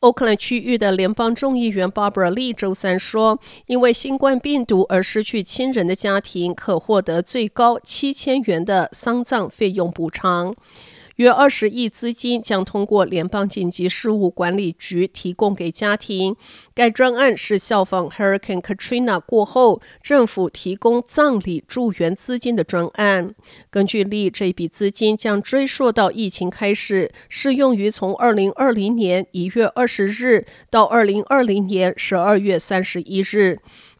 欧克兰区域的联邦众议员 Barbara Lee 周三说，因为新冠病毒而失去亲人的家庭可获得最高七千元的丧葬费用补偿。约二十亿资金将通过联邦紧急事务管理局提供给家庭。该专案是效仿 Hurricane Katrina 过后政府提供葬礼助援资金的专案。根据例，这笔资金将追溯到疫情开始，适用于从二零二零年一月二十日到二零二零年十二月三十一日。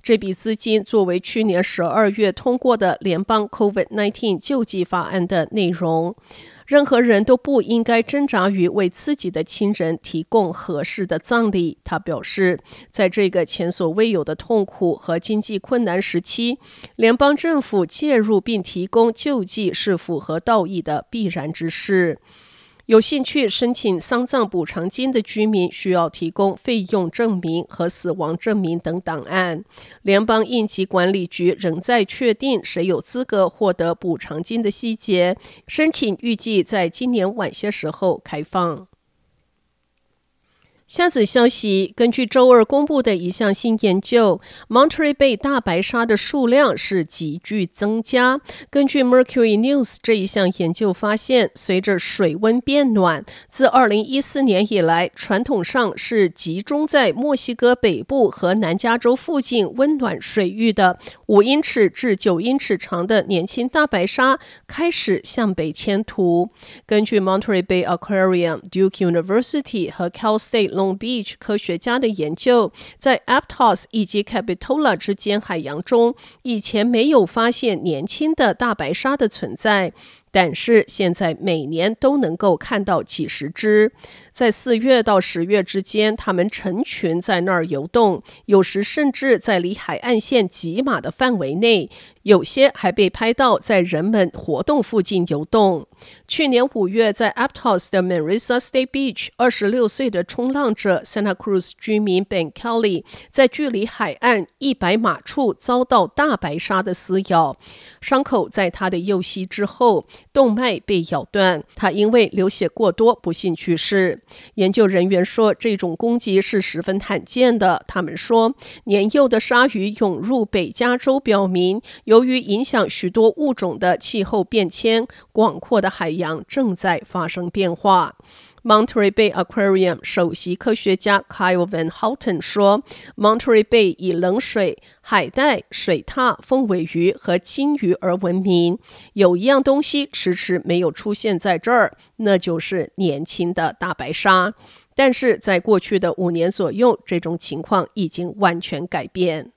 这笔资金作为去年十二月通过的联邦 COVID-19 救济法案的内容。任何人都不应该挣扎于为自己的亲人提供合适的葬礼，他表示，在这个前所未有的痛苦和经济困难时期，联邦政府介入并提供救济是符合道义的必然之事。有兴趣申请丧葬补偿金的居民需要提供费用证明和死亡证明等档案。联邦应急管理局仍在确定谁有资格获得补偿金的细节，申请预计在今年晚些时候开放。下子消息，根据周二公布的一项新研究，Monterey Bay 大白鲨的数量是急剧增加。根据 Mercury News 这一项研究发现，随着水温变暖，自2014年以来，传统上是集中在墨西哥北部和南加州附近温暖水域的五英尺至九英尺长的年轻大白鲨开始向北迁徙。根据 Monterey Bay Aquarium、Duke University 和 Cal State Long Beach 科学家的研究，在 Aptos 以及 Capitola 之间海洋中，以前没有发现年轻的大白鲨的存在。但是现在每年都能够看到几十只，在四月到十月之间，它们成群在那儿游动，有时甚至在离海岸线几码的范围内，有些还被拍到在人们活动附近游动。去年五月，在 Aptos 的 Marissa State Beach，二十六岁的冲浪者 Santa Cruz 居民 Ben Kelly 在距离海岸一百码处遭到大白鲨的撕咬，伤口在他的右膝之后。动脉被咬断，他因为流血过多不幸去世。研究人员说，这种攻击是十分罕见的。他们说，年幼的鲨鱼涌入北加州，表明由于影响许多物种的气候变迁，广阔的海洋正在发生变化。Monterey Bay Aquarium 首席科学家 Kyle Van Houten 说：“Monterey Bay 以冷水、海带、水獭、凤尾鱼和鲸鱼而闻名。有一样东西迟迟没有出现在这儿，那就是年轻的大白鲨。但是在过去的五年左右，这种情况已经完全改变。”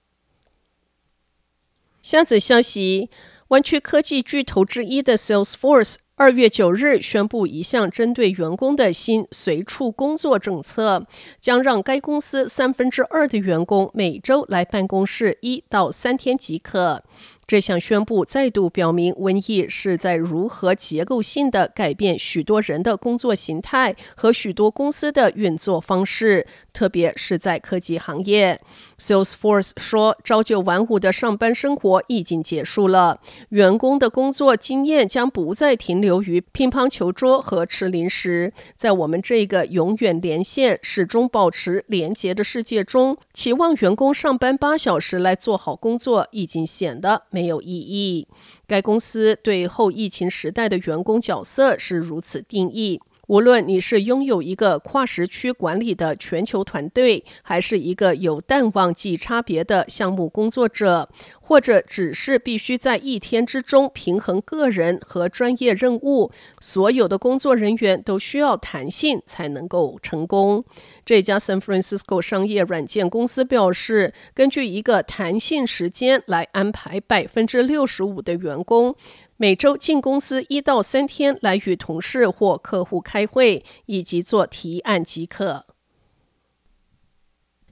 下则消息：湾区科技巨头之一的 Salesforce。二月九日宣布一项针对员工的新随处工作政策，将让该公司三分之二的员工每周来办公室一到三天即可。这项宣布再度表明，瘟疫是在如何结构性的改变许多人的工作形态和许多公司的运作方式，特别是在科技行业。Salesforce 说，朝九晚五的上班生活已经结束了，员工的工作经验将不再停留于乒乓球桌和吃零食。在我们这个永远连线、始终保持连结的世界中，期望员工上班八小时来做好工作，已经显得没有意义。该公司对后疫情时代的员工角色是如此定义。无论你是拥有一个跨时区管理的全球团队，还是一个有淡旺季差别的项目工作者，或者只是必须在一天之中平衡个人和专业任务，所有的工作人员都需要弹性才能够成功。这家 San Francisco 商业软件公司表示，根据一个弹性时间来安排百分之六十五的员工。每周进公司一到三天来与同事或客户开会，以及做提案即可。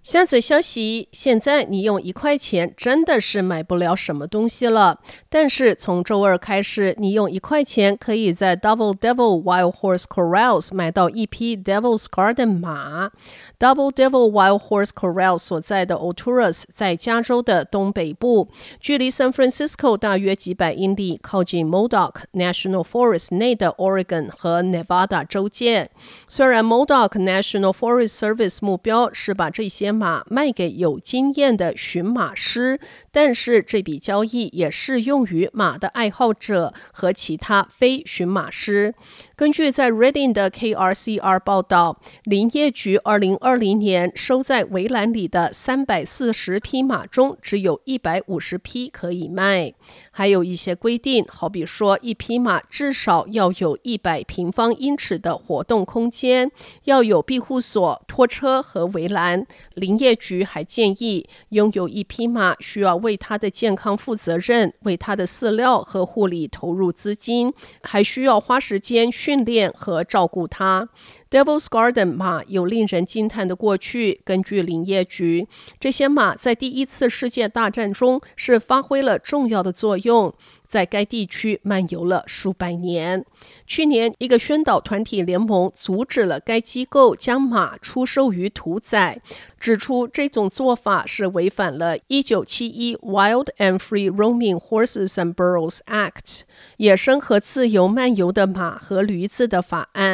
下则消息：现在你用一块钱真的是买不了什么东西了。但是从周二开始，你用一块钱可以在 Double Devil Wild Horse Corrals 买到一匹 Devil's Garden 马。Double Devil Wild Horse Corrals 所在的 Oturas 在加州的东北部，距离 San Francisco 大约几百英里，靠近 Modoc National Forest 内的 Oregon 和 Nevada 州界。虽然 Modoc National Forest Service 目标是把这些马卖给有经验的驯马师，但是这笔交易也适用于马的爱好者和其他非驯马师。根据在 Reading 的 KRCR 报道，林业局二零二零年收在围栏里的三百四十匹马中，只有一百五十匹可以卖。还有一些规定，好比说，一匹马至少要有一百平方英尺的活动空间，要有庇护所、拖车和围栏。林业局还建议，拥有一匹马需要为它的健康负责任，为它的饲料和护理投入资金，还需要花时间训训练和照顾它。Devil's Garden 马有令人惊叹的过去。根据林业局，这些马在第一次世界大战中是发挥了重要的作用。在该地区漫游了数百年。去年，一个宣导团体联盟阻止了该机构将马出售于屠宰，指出这种做法是违反了1971 Wild and Free Roaming Horses and Burros Act（ 野生和自由漫游的马和驴子的法案）。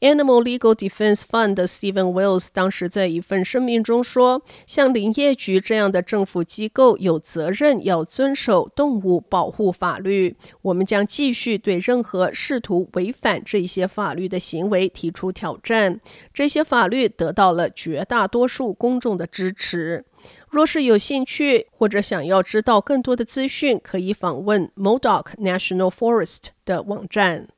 Animal Legal Defense Fund Stephen Wells 当时在一份声明中说：“像林业局这样的政府机构有责任要遵守动物保护。”法律，我们将继续对任何试图违反这些法律的行为提出挑战。这些法律得到了绝大多数公众的支持。若是有兴趣或者想要知道更多的资讯，可以访问 Modoc National Forest 的网站。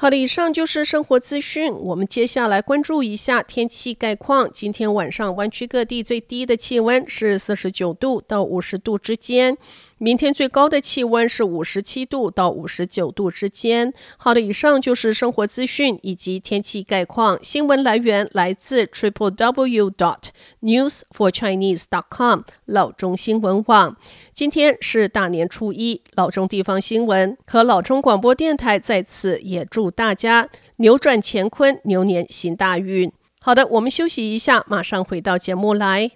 好的，以上就是生活资讯。我们接下来关注一下天气概况。今天晚上湾区各地最低的气温是四十九度到五十度之间。明天最高的气温是五十七度到五十九度之间。好的，以上就是生活资讯以及天气概况。新闻来源来自 triple w dot news for chinese dot com 老中新闻网。今天是大年初一，老中地方新闻和老中广播电台在此也祝大家扭转乾坤，牛年行大运。好的，我们休息一下，马上回到节目来。